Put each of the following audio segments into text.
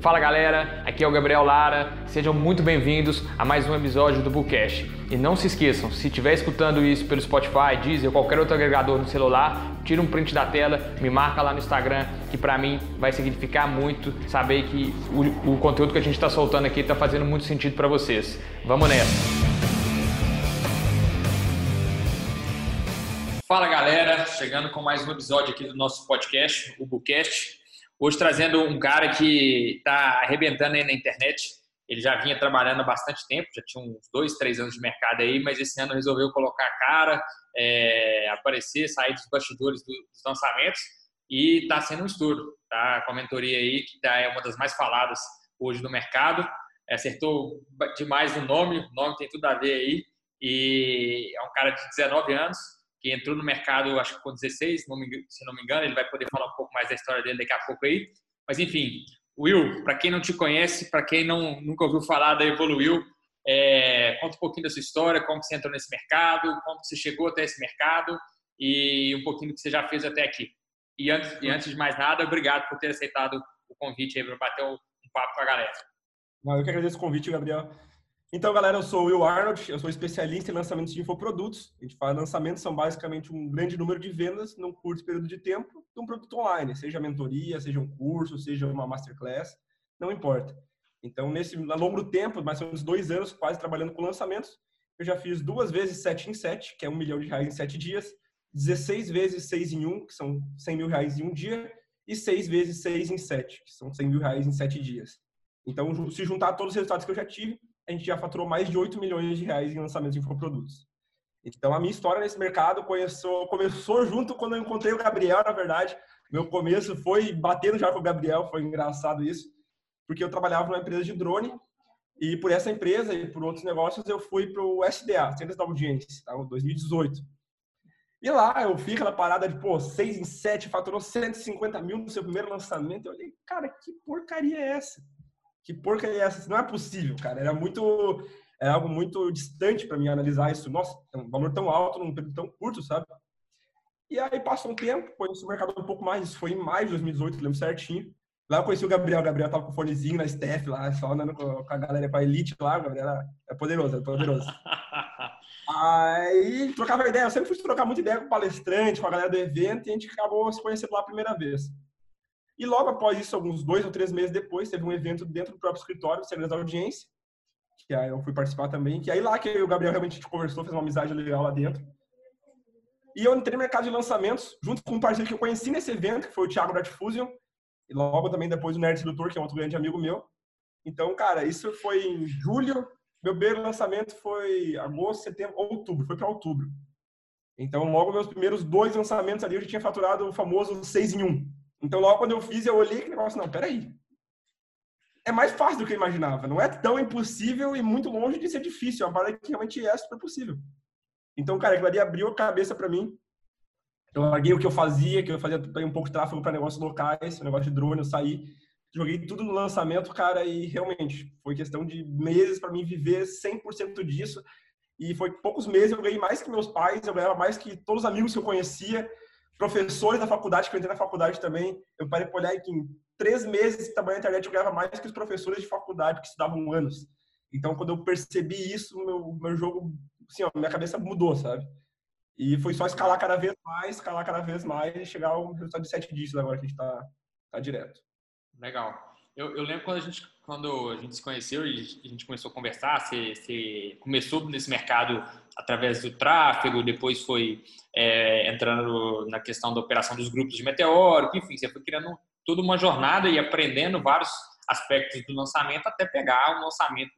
Fala galera, aqui é o Gabriel Lara, sejam muito bem-vindos a mais um episódio do Bookcast. E não se esqueçam, se estiver escutando isso pelo Spotify, Deezer ou qualquer outro agregador no celular, tira um print da tela, me marca lá no Instagram, que para mim vai significar muito saber que o, o conteúdo que a gente está soltando aqui está fazendo muito sentido para vocês. Vamos nessa! Fala galera, chegando com mais um episódio aqui do nosso podcast, o Bookcast. Hoje trazendo um cara que está arrebentando aí na internet. Ele já vinha trabalhando há bastante tempo, já tinha uns dois, três anos de mercado aí, mas esse ano resolveu colocar a cara, é, aparecer, sair dos bastidores do, dos lançamentos e está sendo um estudo. Tá? Com a mentoria aí, que tá, é uma das mais faladas hoje no mercado. Acertou demais o nome, o nome tem tudo a ver aí. E é um cara de 19 anos, que entrou no mercado, acho que com 16, se não me engano, ele vai poder falar um pouco mais da história dele daqui a pouco aí. Mas enfim, Will, para quem não te conhece, para quem não nunca ouviu falar da Evoluiu, é, conta um pouquinho da sua história, como você entrou nesse mercado, como você chegou até esse mercado e um pouquinho do que você já fez até aqui. E antes, e antes de mais nada, obrigado por ter aceitado o convite aí para bater um, papo com a galera. Eu que agradeço o convite, Gabriel. Então, galera, eu sou o Will Arnold, eu sou especialista em lançamentos de infoprodutos. A gente faz lançamentos, são basicamente um grande número de vendas num curto período de tempo de um produto online, seja mentoria, seja um curso, seja uma masterclass, não importa. Então, nesse longo tempo, mais ou menos dois anos, quase trabalhando com lançamentos, eu já fiz duas vezes 7 em 7, que é um milhão de reais em sete dias, 16 vezes 6 em 1, que são 100 mil reais em um dia, e 6 vezes 6 em 7, que são 100 mil reais em sete dias. Então, se juntar todos os resultados que eu já tive, a gente já faturou mais de 8 milhões de reais em lançamentos de infoprodutos. Então, a minha história nesse mercado começou, começou junto quando eu encontrei o Gabriel, na verdade. Meu começo foi batendo já com o Gabriel, foi engraçado isso, porque eu trabalhava numa empresa de drone e por essa empresa e por outros negócios eu fui para o SDA, Centros da Audiência, tá? 2018. E lá eu fiz aquela parada de, pô, 6 em 7, faturou 150 mil no seu primeiro lançamento. Eu olhei, cara, que porcaria é essa? Que porcaria é essa? Não é possível, cara. Era muito. É algo muito distante para mim analisar isso. Nossa, é um valor tão alto num período tão curto, sabe? E aí passou um tempo, conheci o mercado um pouco mais. Isso foi em maio de 2018, lembro certinho. Lá eu conheci o Gabriel. O Gabriel tava com o fonezinho na staff lá, só andando com a galera, com a elite lá. O Gabriel é poderoso, é poderoso. aí trocava ideia. Eu sempre fui trocar muita ideia com o palestrante, com a galera do evento, e a gente acabou se conhecendo lá a primeira vez. E logo após isso, alguns dois ou três meses depois, teve um evento dentro do próprio escritório, Segredos da Audiência, que aí eu fui participar também, que aí lá que o Gabriel realmente conversou, fez uma amizade legal lá dentro. E eu entrei no mercado de lançamentos, junto com um parceiro que eu conheci nesse evento, que foi o Thiago da e logo também depois o Nerd Sedutor, que é outro grande amigo meu. Então, cara, isso foi em julho, meu primeiro lançamento foi agosto, setembro, outubro, foi para outubro. Então, logo meus primeiros dois lançamentos ali, eu já tinha faturado o famoso 6 em 1. Então, logo quando eu fiz, eu olhei que negócio, não, peraí. É mais fácil do que eu imaginava. Não é tão impossível e muito longe de ser difícil. É uma parada que realmente é super possível. Então, cara, aquilo ali abriu a cabeça para mim. Eu larguei o que eu fazia, que eu fazia um pouco de tráfego para negócios locais, negócio de drone, eu saí, joguei tudo no lançamento, cara, e realmente foi questão de meses para mim viver 100% disso. E foi poucos meses, eu ganhei mais que meus pais, eu ganhava mais que todos os amigos que eu conhecia professores da faculdade, que eu entrei na faculdade também, eu parei para olhar que em três meses trabalhando na internet eu ganhava mais que os professores de faculdade que estudavam anos. Então, quando eu percebi isso, meu, meu jogo, assim, ó, minha cabeça mudou, sabe? E foi só escalar cada vez mais, escalar cada vez mais e chegar ao resultado de sete dígitos agora que a gente está tá direto. Legal. Eu, eu, lembro quando a, gente, quando a gente se conheceu e a gente começou a conversar, você, você começou nesse mercado através do tráfego, depois foi é, entrando na questão da operação dos grupos de meteoro, enfim, você foi criando toda uma jornada e aprendendo vários aspectos do lançamento até pegar um lançamento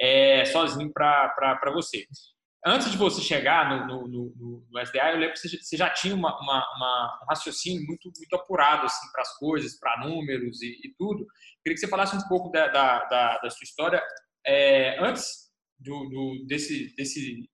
é, sozinho para você antes de você chegar no, no, no, no, SDA, eu lembro que você já tinha uma, uma, uma, um raciocínio muito, muito apurado assim, para as coisas, para números e, e, tudo. Queria que você falasse um pouco da, da, da, da sua história é, antes do, do, desse, desse,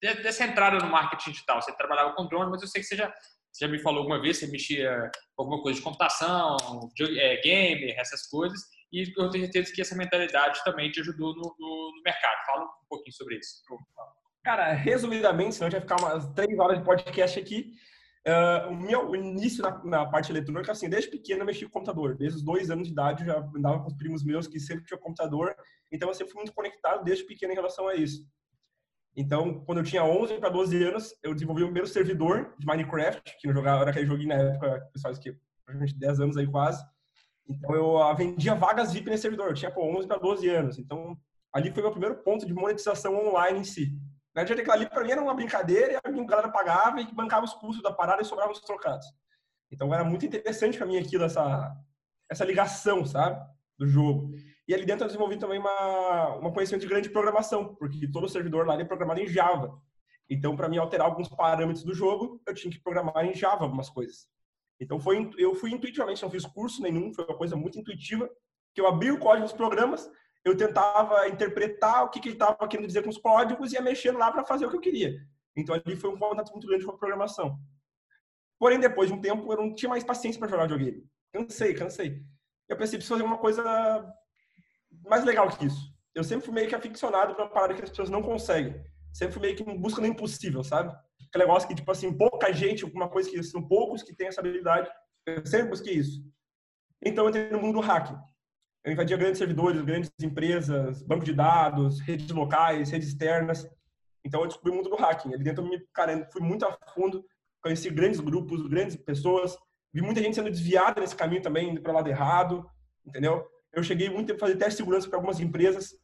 dessa entrada no marketing digital. Você trabalhava com drone, mas eu sei que você já, você já me falou alguma vez, você mexia com alguma coisa de computação, de, é, gamer, essas coisas. E eu tenho certeza que essa mentalidade também te ajudou no, no, no mercado. Fala um pouquinho sobre isso. Cara, resumidamente, senão a gente vai ficar umas três horas de podcast aqui. Uh, o meu início na, na, parte eletrônica, assim, desde pequeno eu mexi com computador. Desde os dois anos de idade eu já andava com os primos meus que sempre tinham computador. Então eu sempre fui muito conectado desde pequeno em relação a isso. Então, quando eu tinha 11 para 12 anos, eu desenvolvi o primeiro servidor de Minecraft, que eu jogava, era aquele joguinho na época, pessoal, que praticamente 10 anos aí quase. Então, eu uh, vendia vagas VIP nesse servidor. Eu tinha, pô, 11 para 12 anos. Então, ali foi o meu primeiro ponto de monetização online em si. Na verdade, aquilo ali para mim era uma brincadeira e a galera pagava e bancava os custos da parada e sobrava os trocados. Então era muito interessante para mim aquilo, essa, essa ligação, sabe? Do jogo. E ali dentro eu desenvolvi também uma, uma conhecimento de grande programação, porque todo servidor lá é programado em Java. Então, para mim alterar alguns parâmetros do jogo, eu tinha que programar em Java algumas coisas. Então, foi, eu fui intuitivamente, não fiz curso nenhum, foi uma coisa muito intuitiva, que eu abri o código dos programas, eu tentava interpretar o que, que ele estava querendo dizer com os códigos e ia mexendo lá para fazer o que eu queria. Então ali foi um contato muito grande com a programação. Porém, depois de um tempo, eu não tinha mais paciência para jogar videogame. Cansei, cansei. Eu pensei, preciso fazer uma coisa mais legal que isso. Eu sempre fui meio que aficionado para uma parada que as pessoas não conseguem. Sempre fui meio que em busca do impossível, sabe? Aquele negócio que, tipo assim, pouca gente, alguma coisa que são poucos que têm essa habilidade. Eu sempre busquei isso. Então, eu entrei no mundo do hacking. Eu invadia grandes servidores, grandes empresas, banco de dados, redes locais, redes externas. Então eu descobri o mundo do hacking. Ali dentro eu me, cara, fui muito a fundo, conheci grandes grupos, grandes pessoas, vi muita gente sendo desviada nesse caminho também, indo para o lado errado, entendeu? Eu cheguei muito a fazer teste de segurança para algumas empresas.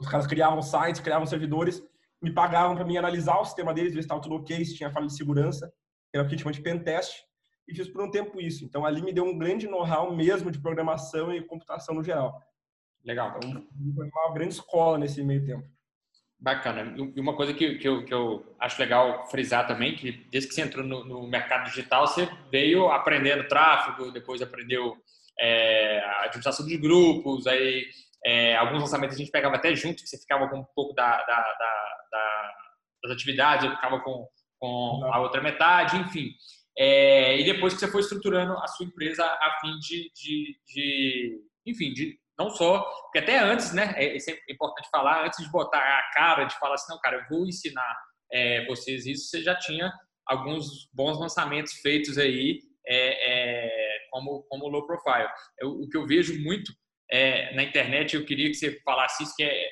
Os caras criavam sites, criavam servidores, me pagavam para mim analisar o sistema deles, ver se estava tudo ok, se tinha falha de segurança. Era o que chama de pen test e fiz por um tempo isso. Então, ali me deu um grande know-how mesmo de programação e computação no geral. Legal. Então, foi uma grande escola nesse meio tempo. Bacana. E uma coisa que, que, eu, que eu acho legal frisar também, que desde que você entrou no, no mercado digital, você veio aprendendo tráfego, depois aprendeu é, a administração de grupos, aí é, alguns lançamentos a gente pegava até junto, que você ficava com um pouco da, da, da das atividades, eu ficava com, com a outra metade, enfim. É, e depois que você foi estruturando a sua empresa a fim de, de, de, enfim, de não só, porque até antes, né, é, é sempre importante falar, antes de botar a cara, de falar assim, não, cara, eu vou ensinar é, vocês isso, você já tinha alguns bons lançamentos feitos aí, é, é como, como low profile. Eu, o que eu vejo muito é, na internet, eu queria que você falasse isso, que é,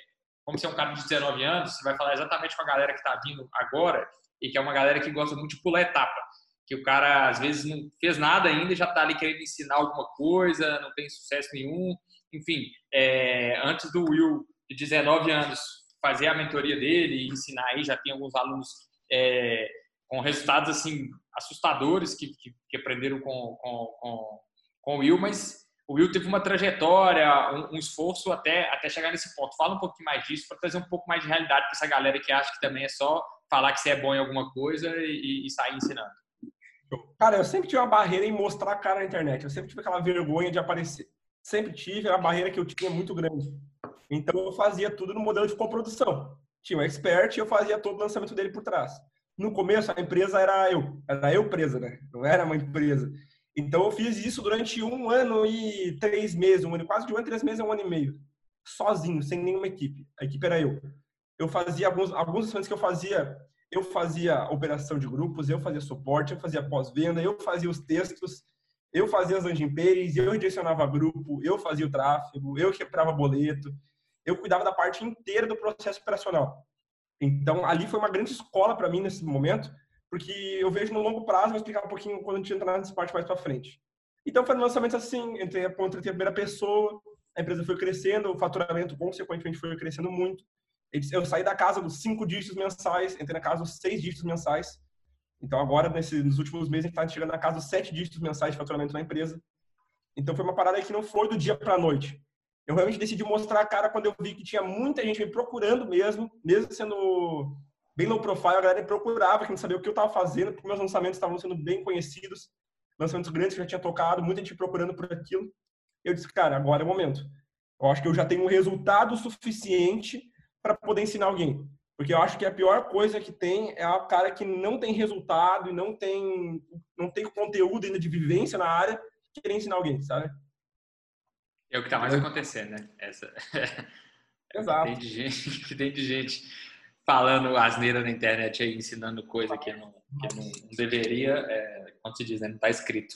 como você é um cara de 19 anos, você vai falar exatamente com a galera que está vindo agora, e que é uma galera que gosta muito de pular etapa que o cara às vezes não fez nada ainda e já está ali querendo ensinar alguma coisa, não tem sucesso nenhum. Enfim, é, antes do Will, de 19 anos, fazer a mentoria dele e ensinar aí, já tem alguns alunos é, com resultados assim assustadores que, que, que aprenderam com, com, com, com o Will, mas o Will teve uma trajetória, um, um, esforço até, até chegar nesse ponto. Fala um pouquinho mais disso para trazer um pouco mais de realidade para essa galera que acha que também é só falar que você é bom em alguma coisa e, e sair ensinando. Cara, eu sempre tive uma barreira em mostrar a cara na internet. Eu sempre tive aquela vergonha de aparecer. Sempre tive, era uma barreira que eu tinha muito grande. Então eu fazia tudo no modelo de coprodução. Tinha um expert e eu fazia todo o lançamento dele por trás. No começo, a empresa era eu. Era eu presa, né? Não era uma empresa. Então eu fiz isso durante um ano e três meses, um ano, quase de um ano, três meses, um ano e meio. Sozinho, sem nenhuma equipe. A equipe era eu. Eu fazia alguns, alguns que eu fazia eu fazia operação de grupos, eu fazia suporte, eu fazia pós-venda, eu fazia os textos, eu fazia as pages, eu direcionava grupo, eu fazia o tráfego, eu quebrava boleto, eu cuidava da parte inteira do processo operacional. Então, ali foi uma grande escola para mim nesse momento, porque eu vejo no longo prazo, vou explicar um pouquinho quando a gente entrar nessa parte mais para frente. Então, foi um lançamento assim, entrei, contratei a primeira pessoa, a empresa foi crescendo, o faturamento consequentemente foi crescendo muito. Eu saí da casa dos cinco dígitos mensais, entrei na casa dos seis dígitos mensais. Então, agora, nesse, nos últimos meses, a gente está chegando na casa dos sete dígitos mensais de faturamento na empresa. Então, foi uma parada que não foi do dia para a noite. Eu realmente decidi mostrar a cara quando eu vi que tinha muita gente me procurando mesmo, mesmo sendo bem low profile, a galera procurava, querendo saber o que eu estava fazendo, porque meus lançamentos estavam sendo bem conhecidos, lançamentos grandes que eu já tinha tocado, muita gente procurando por aquilo. Eu disse, cara, agora é o momento. Eu acho que eu já tenho um resultado suficiente para poder ensinar alguém. Porque eu acho que a pior coisa que tem é a cara que não tem resultado e não tem, não tem conteúdo ainda de vivência na área querer ensinar alguém, sabe? É o que está mais acontecendo, né? Essa... Exato. tem de gente, tem de gente. Falando asneira na internet aí, ensinando coisa que não, que não deveria, é, como se diz, né? não está escrito.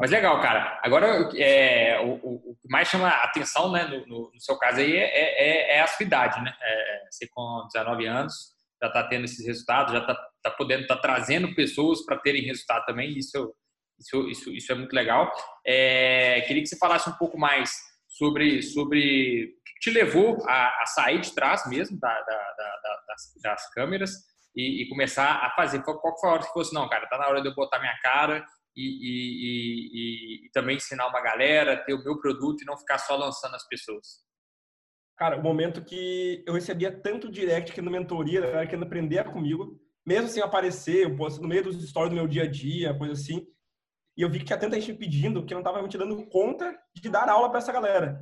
Mas legal, cara. Agora, é, o, o, que mais chama a atenção, né, no, no, no seu caso aí, é, é, é, a sua idade, né? É, você com 19 anos já está tendo esses resultados, já está tá podendo, tá trazendo pessoas para terem resultado também. Isso, isso, isso, isso é muito legal. É, queria que você falasse um pouco mais sobre, sobre o que te levou a, a sair de trás mesmo da, da, da, das, das, câmeras e, e, começar a fazer. Qual, qual foi a hora que fosse, não, cara, tá na hora de eu botar minha cara e, e, e, também ensinar uma galera, ter o meu produto e não ficar só lançando as pessoas? Cara, o momento que eu recebia tanto direct que no mentoria, era querendo aprender comigo, mesmo sem aparecer, eu posto no meio dos stories do meu dia a dia, coisa assim. E eu vi que tinha tanta gente pedindo que eu não estava me dando conta de dar aula para essa galera.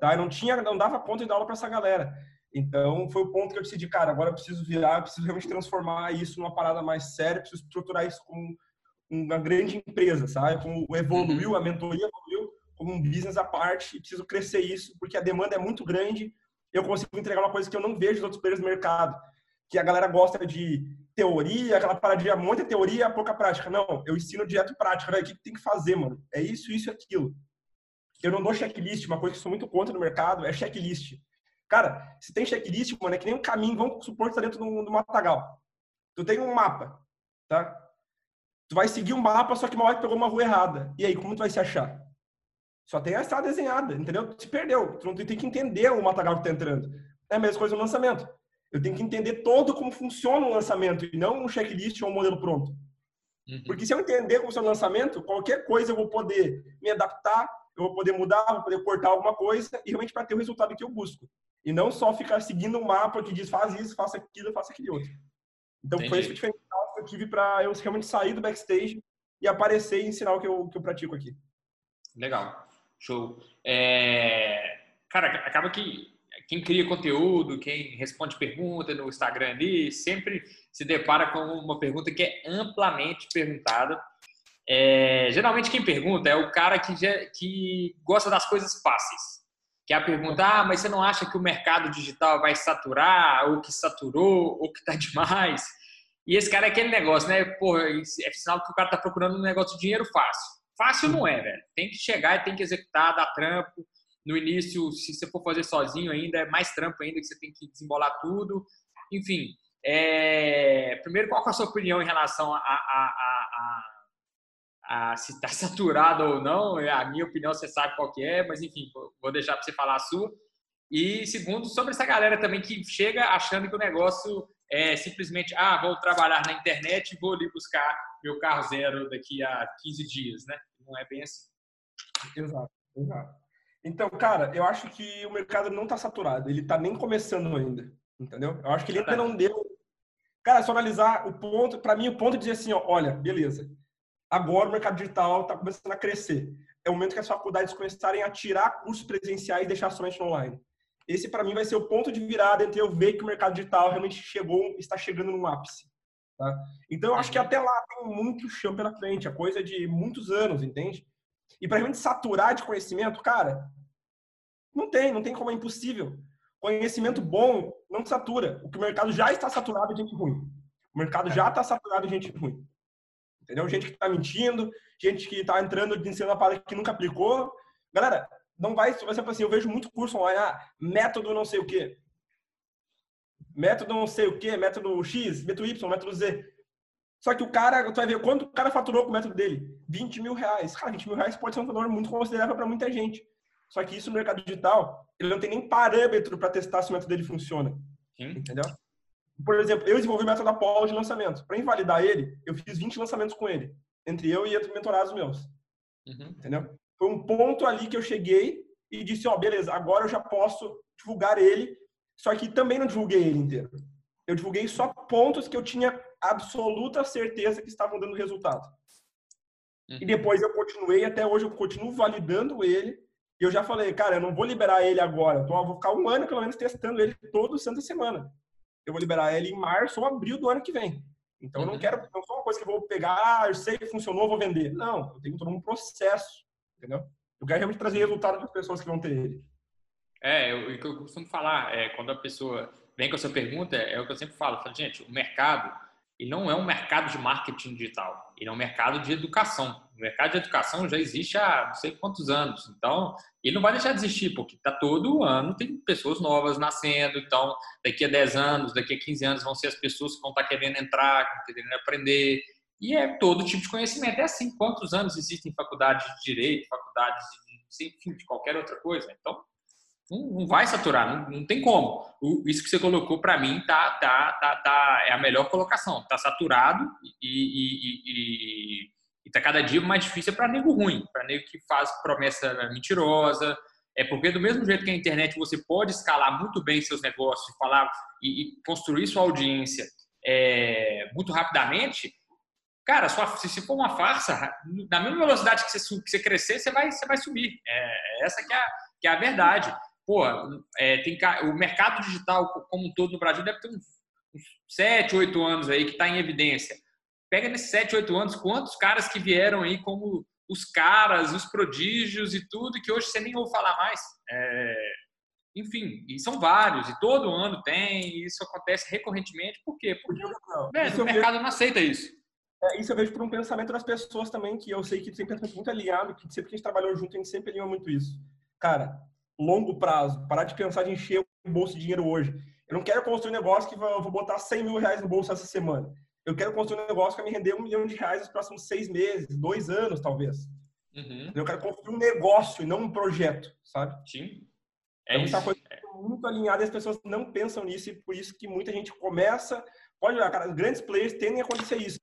Tá? Eu não tinha, não dava conta de dar aula para essa galera. Então foi o ponto que eu decidi, cara, agora eu preciso virar, eu preciso realmente transformar isso numa parada mais séria, preciso estruturar isso como uma grande empresa, sabe? Como evoluiu, uhum. a mentoria evoluiu como um business à parte, e preciso crescer isso, porque a demanda é muito grande, eu consigo entregar uma coisa que eu não vejo dos outros players do mercado, que a galera gosta de teoria, aquela paradinha, muita teoria, pouca prática. Não, eu ensino direto prática, né? O que tem que fazer, mano? É isso, isso e aquilo. Eu não dou checklist, uma coisa que sou muito contra no mercado é checklist. Cara, se tem checklist, mano, é que nem um caminho, vamos supor que tá dentro do, do matagal. Tu tem um mapa, tá? Tu vai seguir um mapa, só que uma hora tu pegou uma rua errada. E aí, como tu vai se achar? Só tem a estrada desenhada, entendeu? Tu se perdeu. Tu não tem que entender o matagal que tá entrando. É a mesma coisa no lançamento. Eu tenho que entender todo como funciona o lançamento e não um checklist ou um modelo pronto. Uhum. Porque se eu entender como funciona o lançamento, qualquer coisa eu vou poder me adaptar, eu vou poder mudar, vou poder cortar alguma coisa e realmente para ter o resultado que eu busco. E não só ficar seguindo um mapa que diz faz isso, faça aquilo, faça aquele outro. Então Entendi. foi esse diferencial que eu tive para eu realmente sair do backstage e aparecer e ensinar o que eu, que eu pratico aqui. Legal. Show. É... Cara, acaba que quem cria conteúdo, quem responde pergunta no Instagram ali, sempre se depara com uma pergunta que é amplamente perguntada. É, geralmente quem pergunta é o cara que, já, que gosta das coisas fáceis. Que é a pergunta, ah, mas você não acha que o mercado digital vai saturar, ou que saturou, ou que tá demais? E esse cara é aquele negócio, né? Porra, é sinal que o cara tá procurando um negócio de dinheiro fácil. Fácil não é, velho. Tem que chegar e tem que executar, dar trampo. No início, se você for fazer sozinho ainda, é mais trampo ainda, que você tem que desembolar tudo. Enfim, é... primeiro, qual é a sua opinião em relação a, a, a se está saturado ou não? É, a minha opinião você sabe qual que é, mas enfim, vou deixar para você falar a sua. E segundo, sobre essa galera também que chega achando que o negócio é simplesmente, ah, vou trabalhar na internet e vou ali buscar meu carro zero daqui a 15 dias, né? Não é bem assim. Exato, exato. Então, cara, eu acho que o mercado não está saturado. Ele está nem começando ainda, entendeu? Eu acho que ele ainda não deu. Cara, só analisar o ponto. Para mim, o ponto é dizer assim, ó, olha, beleza. Agora o mercado digital está começando a crescer. É o momento que as faculdades começarem a tirar cursos presenciais e deixar somente online. Esse, para mim, vai ser o ponto de virada entre eu ver que o mercado digital realmente chegou, está chegando no ápice. Tá? Então, eu acho que até lá tem muito chão pela frente, a coisa de muitos anos, entende? E para realmente saturar de conhecimento, cara, não tem, não tem como, é impossível. Conhecimento bom não satura. O que o mercado já está saturado de gente ruim. O mercado já está saturado de gente ruim. Entendeu? Gente que está mentindo, gente que está entrando ensinando uma parada que nunca aplicou. Galera, não vai, ser assim, eu vejo muito curso online, ah, método não sei o quê. Método não sei o quê, método X, método Y, método Z. Só que o cara, tu vai ver quanto o cara faturou com o método dele? 20 mil reais. Cara, 20 mil reais pode ser um valor muito considerável para muita gente. Só que isso no mercado digital, ele não tem nem parâmetro para testar se o método dele funciona. Sim. Entendeu? Por exemplo, eu desenvolvi o método Apollo de lançamento. Para invalidar ele, eu fiz 20 lançamentos com ele. Entre eu e outros mentorados meus. Uhum. Entendeu? Foi um ponto ali que eu cheguei e disse, ó, oh, beleza, agora eu já posso divulgar ele. Só que também não divulguei ele inteiro. Eu divulguei só pontos que eu tinha absoluta certeza que estavam dando resultado. Uhum. E depois eu continuei, até hoje eu continuo validando ele. E eu já falei, cara, eu não vou liberar ele agora. Então, eu vou ficar um ano, pelo menos, testando ele todo santa semana. Eu vou liberar ele em março ou abril do ano que vem. Então, uhum. eu não uhum. quero, não sou uma coisa que eu vou pegar, ah, eu sei que funcionou, vou vender. Não, eu tenho todo um processo, entendeu? Eu quero realmente trazer resultado para as pessoas que vão ter ele. É, o que eu costumo falar é quando a pessoa vem com essa pergunta, é o que eu sempre falo. Eu falo gente, o mercado ele não é um mercado de marketing digital, ele é um mercado de educação. O mercado de educação já existe há não sei quantos anos, então ele não vai deixar de existir, porque está todo ano tem pessoas novas nascendo, então daqui a 10 anos, daqui a 15 anos vão ser as pessoas que vão estar tá querendo entrar, estão querendo aprender, e é todo tipo de conhecimento. É assim, quantos anos existem faculdades de direito, faculdades de, enfim, de qualquer outra coisa. Então, não, vai saturar, não, não tem como. O, isso que você colocou para mim tá, tá, tá, tá, é a melhor colocação. Tá saturado e, e, e, e tá cada dia mais difícil para nego ruim, para nego que faz promessa mentirosa. É porque do mesmo jeito que a internet você pode escalar muito bem seus negócios, falar e, e construir sua audiência é, muito rapidamente, cara, sua, se for uma farsa, na mesma velocidade que você, que você crescer, você vai, você vai subir. É, essa que é, que é a verdade pô, é, tem, o mercado digital como um todo no Brasil deve ter uns, uns 7, 8 anos aí que está em evidência. Pega nesses 7, 8 anos, quantos caras que vieram aí como os caras, os prodígios e tudo, que hoje você nem ouve falar mais. É, enfim, e são vários, e todo ano tem, e isso acontece recorrentemente, por quê? Porque o mercado vejo, não aceita isso. É, isso eu vejo por um pensamento das pessoas também, que eu sei que tem pensamento muito alinhado, que sempre que a gente trabalhou junto, a gente sempre alinhou muito isso. Cara, longo prazo, parar de pensar de encher o bolso de dinheiro hoje. Eu não quero construir um negócio que eu vou botar 100 mil reais no bolso essa semana. Eu quero construir um negócio que vai me render um milhão de reais nos próximos seis meses, dois anos, talvez. Uhum. Eu quero construir um negócio e não um projeto, sabe? Sim. É, é uma coisa muito alinhada e as pessoas não pensam nisso e por isso que muita gente começa. Pode olhar, cara, grandes players tendem a acontecer isso.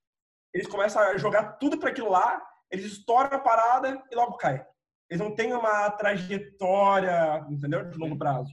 Eles começam a jogar tudo para aquilo lá, eles estouram a parada e logo cai eles não têm uma trajetória, entendeu? De longo prazo.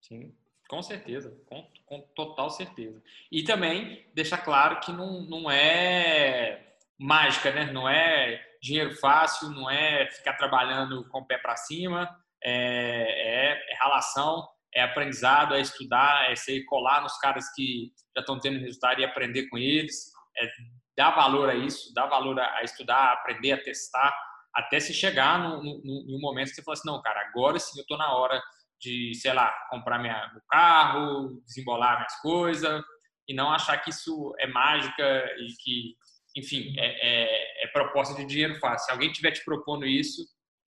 Sim, com certeza, com, com total certeza. E também deixar claro que não, não é mágica, né? Não é dinheiro fácil, não é ficar trabalhando com o pé para cima, é, é, é relação, é aprendizado, é estudar, é ser colar nos caras que já estão tendo resultado e aprender com eles, é dar valor a isso, dar valor a, a estudar, a aprender, a testar, até se chegar no, no, no, momento que você fala assim, não, cara, agora sim eu estou na hora de, sei lá, comprar minha, meu carro, desembolar minhas coisas, e não achar que isso é mágica e que, enfim, é, é, é proposta de dinheiro fácil. Se alguém estiver te propondo isso,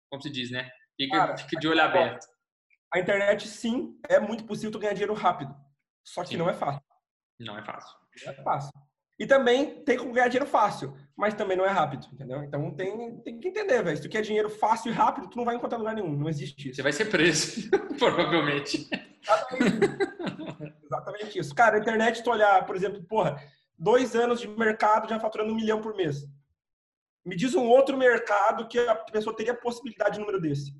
como se diz, né? Fica, cara, fica de olho aberto. A internet, sim, é muito possível tu ganhar dinheiro rápido. Só que sim. não é fácil. Não é fácil. Não é fácil. E também tem como ganhar dinheiro fácil, mas também não é rápido, entendeu? Então tem, tem que entender, velho. Se tu quer dinheiro fácil e rápido, tu não vai encontrar lugar nenhum. Não existe isso. Você vai ser preso, provavelmente. Exatamente. Exatamente isso. Cara, a internet, tu olhar, por exemplo, porra, dois anos de mercado já faturando um milhão por mês. Me diz um outro mercado que a pessoa teria possibilidade de número desse.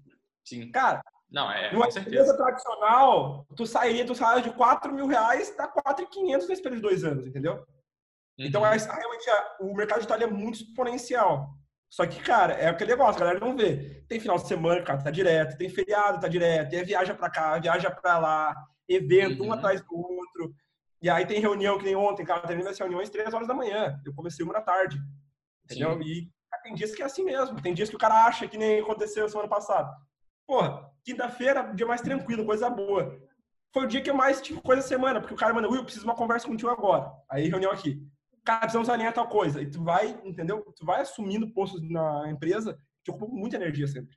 Sim. Cara, não, é, numa empresa tradicional, tu sairia do salário de 4 mil reais, dá 4,500 nesse período de dois anos, entendeu? Então, uhum. Então, realmente, o mercado digital é muito exponencial. Só que, cara, é aquele negócio, a galera não vê. Tem final de semana, cara, tá direto, tem feriado, tá direto, é viaja pra cá, viaja pra lá, evento, uhum. um atrás do outro. E aí tem reunião que nem ontem, cara, termina as reuniões três horas da manhã. Eu comecei uma da tarde. Entendeu? Sim. E cara, tem dias que é assim mesmo. Tem dias que o cara acha que nem aconteceu semana passada. Porra, quinta-feira, dia mais tranquilo, coisa boa. Foi o dia que eu mais tive coisa semana, porque o cara manda, Will, preciso de uma conversa contigo agora. Aí, reunião aqui cara, precisamos alinhar tal coisa. E tu vai, entendeu? Tu vai assumindo postos na empresa que ocupam muita energia sempre.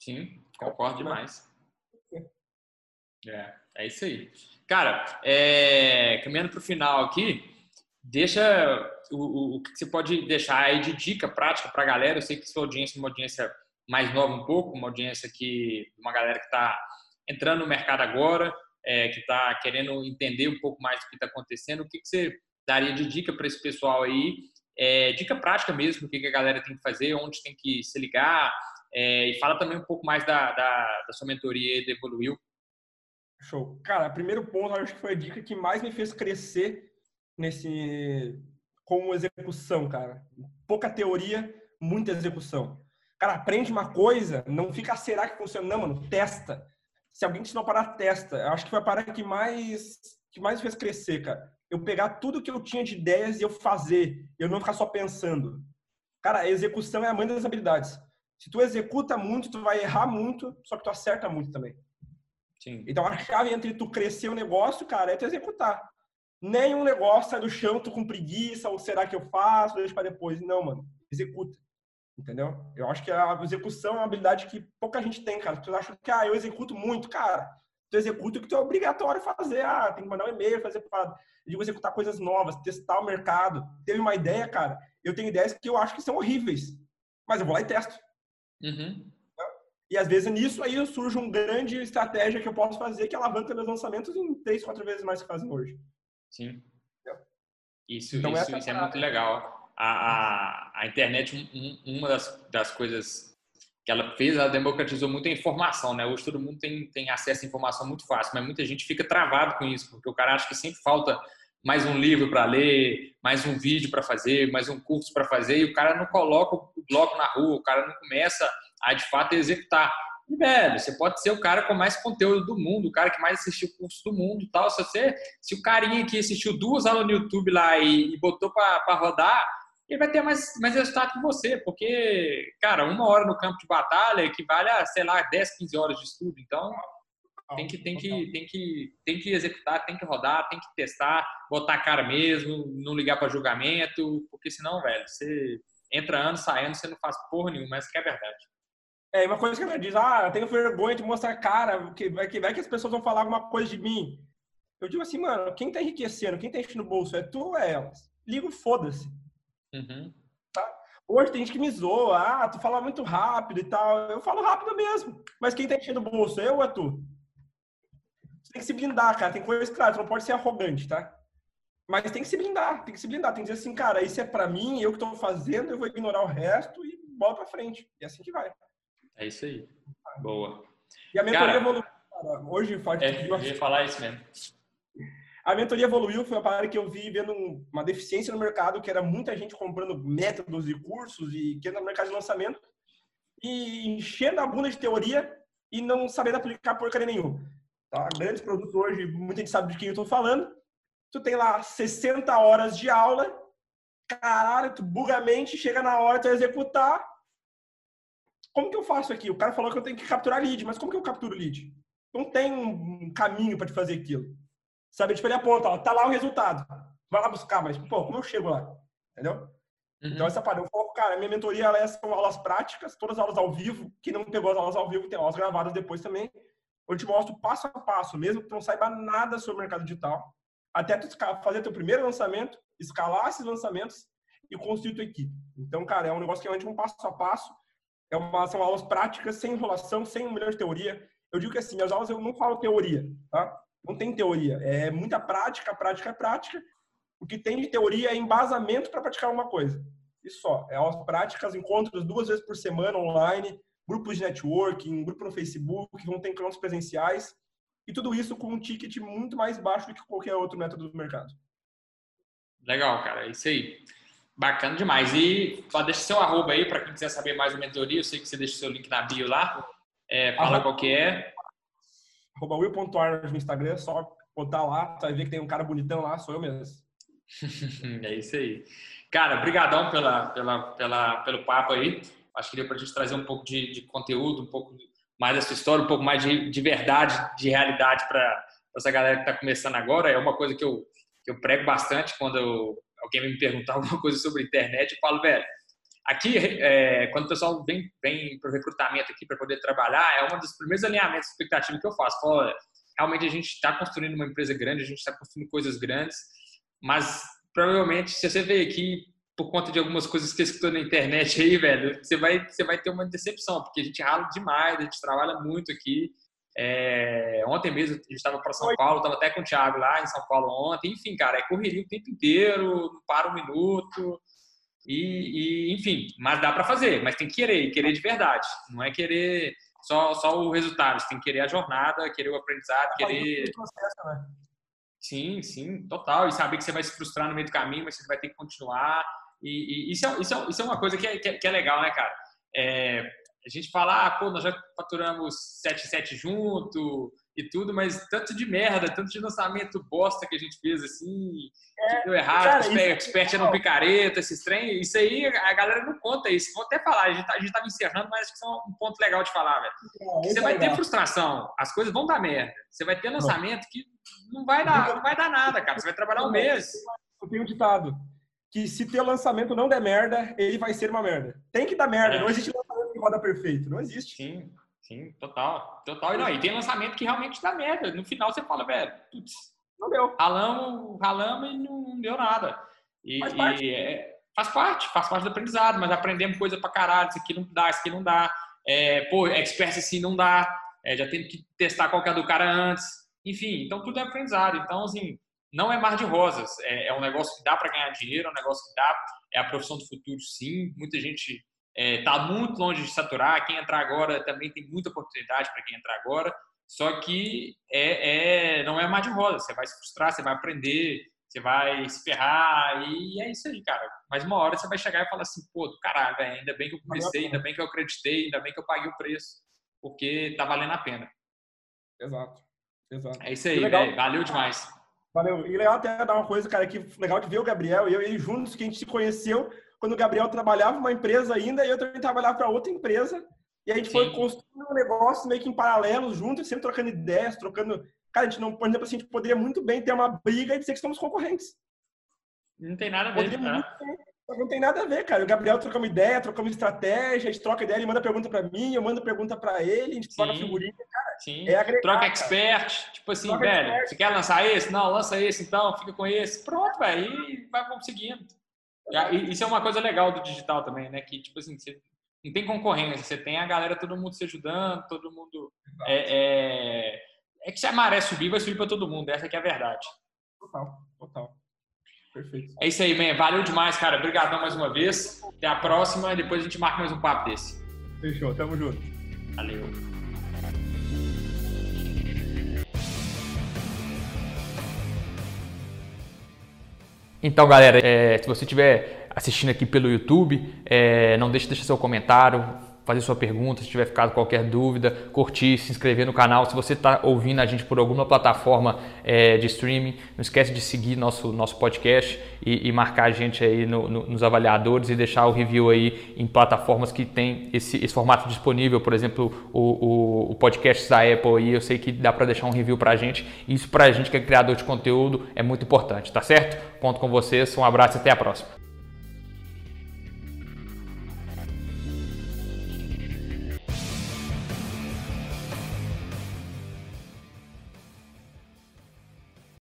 Sim, concordo demais. É, é isso aí. Cara, é, caminhando para o final aqui, deixa o, o, o, que você pode deixar aí de dica prática para a galera. Eu sei que sua audiência é uma audiência mais nova um pouco, uma audiência que uma galera que está entrando no mercado agora, é, que está querendo entender um pouco mais do que está acontecendo. O que, que você daria de dica para esse pessoal aí? É, dica prática mesmo, o que a galera tem que fazer, onde tem que se ligar, é, e fala também um pouco mais da, da, da sua mentoria de Evoluiu. Show. Cara, primeiro ponto, acho que foi a dica que mais me fez crescer nesse como execução, cara. Pouca teoria, muita execução. Cara, aprende uma coisa, não fica, será que funciona? Não, mano, testa. Se alguém te a parar, testa. Eu acho que foi a parada que mais, que mais fez crescer, cara eu pegar tudo que eu tinha de ideias e eu fazer, eu não ficar só pensando. Cara, a execução é a mãe das habilidades. Se tu executa muito, tu vai errar muito, só que tu acerta muito também. Sim. Então a chave entre tu crescer o negócio, cara, é tu executar. Nenhum negócio sai do chão, tu com preguiça, ou será que eu faço, deixa para depois. Não, mano, executa. Entendeu? Eu acho que a execução é uma habilidade que pouca gente tem, cara. Tu acha que, ah, eu executo muito, cara. Tu executa o que tu é obrigatório fazer. Ah, tem que mandar um e-mail, fazer parada. Eu digo executar coisas novas, testar o mercado. Teve uma ideia, cara. Eu tenho ideias que eu acho que são horríveis, mas eu vou lá e testo. Uhum. E às vezes nisso aí surge uma grande estratégia que eu posso fazer que alavanca meus lançamentos em três, quatro vezes mais que fazem hoje. Sim. Isso, então, isso, isso é muito legal. A, a, a internet, um, uma das, das coisas que ela fez, ela democratizou muito a informação, né? Hoje todo mundo tem, tem acesso à informação muito fácil, mas muita gente fica travado com isso, porque o cara acha que sempre falta mais um livro para ler, mais um vídeo para fazer, mais um curso para fazer, e o cara não coloca o bloco na rua, o cara não começa a de fato executar. E, velho, você pode ser o cara com mais conteúdo do mundo, o cara que mais assistiu curso do mundo tal. Se você, se o carinha que assistiu duas aulas no YouTube lá e, e botou para rodar, ele vai ter mais, mais resultado que você, porque, cara, uma hora no campo de batalha equivale a, sei lá, 10, 15 horas de estudo. Então, tem que, tem que, tem que, tem que executar, tem que rodar, tem que testar, botar a cara mesmo, não ligar para julgamento, porque senão, velho, você entra ano, sai ano, você não faz porra nenhuma, mas que é verdade. É, uma coisa que ela diz, ah, eu tenho vergonha de mostrar cara, que vai que, vai que as pessoas vão falar alguma coisa de mim. Eu digo assim, mano, quem tá enriquecendo, quem tá enchendo o bolso é tu ou é elas? Ligo, foda-se. Uhum. Tá? Hoje tem gente que me zoa, ah, tu fala muito rápido e tal. Eu falo rápido mesmo. Mas quem tá enchendo o bolso, eu ou é tu? Você tem que se blindar, cara. Tem coisas, claro, tu não pode ser arrogante, tá? Mas tem que se blindar, tem que se blindar. Tem que dizer assim, cara, isso é pra mim, eu que tô fazendo, eu vou ignorar o resto e bola pra frente. E é assim que vai. É isso aí. Boa. E a mentoria cara, evoluiu. Cara. Hoje, pode é, eu ia falar isso mesmo. A mentoria evoluiu, foi uma parada que eu vi vendo uma deficiência no mercado, que era muita gente comprando métodos e cursos e que no mercado de lançamento e enchendo a bunda de teoria e não sabendo aplicar porcaria nenhuma. Tá? Grandes produtos hoje, muita gente sabe de quem eu estou falando. Tu tem lá 60 horas de aula, caralho, tu buga a mente, chega na hora de executar, como que eu faço aqui? O cara falou que eu tenho que capturar lead, mas como que eu capturo lead? Não tem um caminho para te fazer aquilo. Sabe? Tipo, ele aponta, ó, tá lá o resultado. Vai lá buscar, mas, pô, como eu chego lá? Entendeu? Uhum. Então, essa parada, eu falo, cara, minha mentoria, ela é, são aulas práticas, todas as aulas ao vivo. Quem não pegou as aulas ao vivo, tem aulas gravadas depois também. Eu te mostro passo a passo, mesmo que tu não saiba nada sobre o mercado digital, até tu fazer teu primeiro lançamento, escalar esses lançamentos e construir tua equipe. Então, cara, é um negócio que é um passo a passo é uma, são aulas práticas, sem enrolação, sem um milhão de teoria. Eu digo que assim, as aulas eu não falo teoria, tá? Não tem teoria. É muita prática, prática, prática. O que tem de teoria é embasamento para praticar uma coisa. Isso só. É aulas práticas, encontros duas vezes por semana online, grupos de networking, grupo no Facebook, vão ter encontros presenciais. E tudo isso com um ticket muito mais baixo do que qualquer outro método do mercado. Legal, cara. É isso aí. Bacana demais. E deixa seu arroba aí para quem quiser saber mais da mentoria. Eu sei que você deixa seu link na bio lá. É, fala arroba, qual que é. Arroba will.arnold no Instagram, só botar lá, você vai ver que tem um cara bonitão lá, sou eu mesmo. é isso aí. Cara, brigadão pela, pela, pela, pelo papo aí. Acho que deu para a gente trazer um pouco de, de, conteúdo, um pouco mais da sua história, um pouco mais de, de verdade, de realidade para essa galera que está começando agora. É uma coisa que eu, que eu prego bastante quando eu alguém me perguntar alguma coisa sobre internet, eu falo, velho, aqui, é, quando o pessoal vem, vem para o recrutamento aqui para poder trabalhar, é um dos primeiros alinhamentos de expectativa que eu faço. Falo, realmente a gente está construindo uma empresa grande, a gente está construindo coisas grandes, mas provavelmente, se você veio aqui por conta de algumas coisas que escutou na internet aí, velho, você vai, você vai ter uma decepção, porque a gente rala demais, a gente trabalha muito aqui, é, ontem mesmo a gente estava para São Paulo, estava até com o Thiago lá em São Paulo ontem. Enfim, cara, é correria o tempo inteiro, não para um minuto. E, e enfim, mas dá para fazer, mas tem que querer, querer de verdade. Não é querer só, só o resultado, você tem que querer a jornada, querer o aprendizado, querer. Né? Sim, sim, total. E saber que você vai se frustrar no meio do caminho, mas você vai ter que continuar. E, e isso, é, isso, é, isso é uma coisa que é, que é, que é legal, né, cara? É, A gente fala, ah, pô, nós já faturamos 7 junto e tudo, mas tanto de merda, tanto de lançamento bosta que a gente fez assim, é, deu errado, cara, expert, expert é no picareta, esses trem, isso aí a galera não conta isso. Vou até falar, a gente, tá, a gente tava encerrando, mas acho que isso é um ponto legal de falar, velho. É, você vai é ter frustração, as coisas vão dar merda. Você vai ter lançamento que não vai dar, não vai dar nada, cara. Você vai trabalhar um mês. Eu tenho um ditado que se ter lançamento não der merda, ele vai ser uma merda. Tem que dar merda, é. não existe lançamento que roda perfeito, não existe. Sim. Sim, total. Total. E, não, e tem lançamento que realmente dá merda. No final você fala, velho, putz, não deu. Ralamos, ralamos e não deu nada. E, faz parte. E, é, faz parte, faz parte do aprendizado, mas aprendemos coisa pra caralho, isso aqui não dá, isso aqui não dá. É, pô, expert assim não dá. É, já tem que testar qualquer do cara antes. Enfim, então tudo é aprendizado. Então, assim, não é mar de rosas. É, é um negócio que dá para ganhar dinheiro, é um negócio que dá. É a profissão do futuro, sim. Muita gente está é, tá muito longe de saturar. Quem entrar agora também tem muita oportunidade para quem entrar agora. Só que é, é, não é mais de roda. Você vai se frustrar, você vai aprender, você vai se ferrar e é isso aí, cara. Mas uma hora você vai chegar e falar assim, pô, do caralho, véio, ainda bem que eu comecei, ainda bem que eu acreditei, ainda bem que eu paguei o preço, porque tá valendo a pena. Exato. Exato. É isso aí, velho. Valeu demais. Valeu. E legal até dar uma coisa, cara, que legal de ver o Gabriel e eu, ele juntos, que a gente se conheceu quando o Gabriel trabalhava uma empresa ainda e eu também trabalhava para outra empresa. E a gente Sim. foi construindo um negócio meio que em paralelo, juntos, sempre trocando ideias, trocando. Cara, a gente não, por exemplo, assim, a gente poderia muito bem ter uma briga e dizer que somos concorrentes. Não tem nada a ver. Né? Não tem nada a ver, cara. O Gabriel troca uma ideia, trocamos estratégia, a gente troca ideia, ele manda pergunta para mim, eu mando pergunta para ele, a gente troca figurinha, cara. Sim. É agregar, troca expert, cara. tipo assim, troca velho, expert. você quer lançar esse? Não, lança esse então, fica com esse. Pronto, velho, e vai conseguindo. Isso é uma coisa legal do digital também, né? Que, tipo assim, você não tem concorrência, você tem a galera, todo mundo se ajudando, todo mundo. É, é, é, que se a maré subir, vai subir para todo mundo, essa que é a verdade. Total, total. Perfeito. É isso aí, man. Valeu demais, cara. Obrigadão mais uma vez. Até a próxima e depois a gente marca mais um papo desse. Fechou, tamo junto. Valeu. Então, galera, é, se você estiver assistindo aqui pelo YouTube, é, não deixe de deixar seu comentário, fazer sua pergunta, se tiver ficado qualquer dúvida, curtir, se inscrever no canal. Se você está ouvindo a gente por alguma plataforma é, de streaming, não esquece de seguir nosso, nosso podcast e, e marcar a gente aí no, no, nos avaliadores e deixar o review aí em plataformas que tem esse, esse formato disponível, por exemplo, o, o, o podcast da Apple aí, eu sei que dá para deixar um review para a gente. Isso para a gente que é criador de conteúdo é muito importante, tá certo? Conto com vocês, um abraço e até a próxima.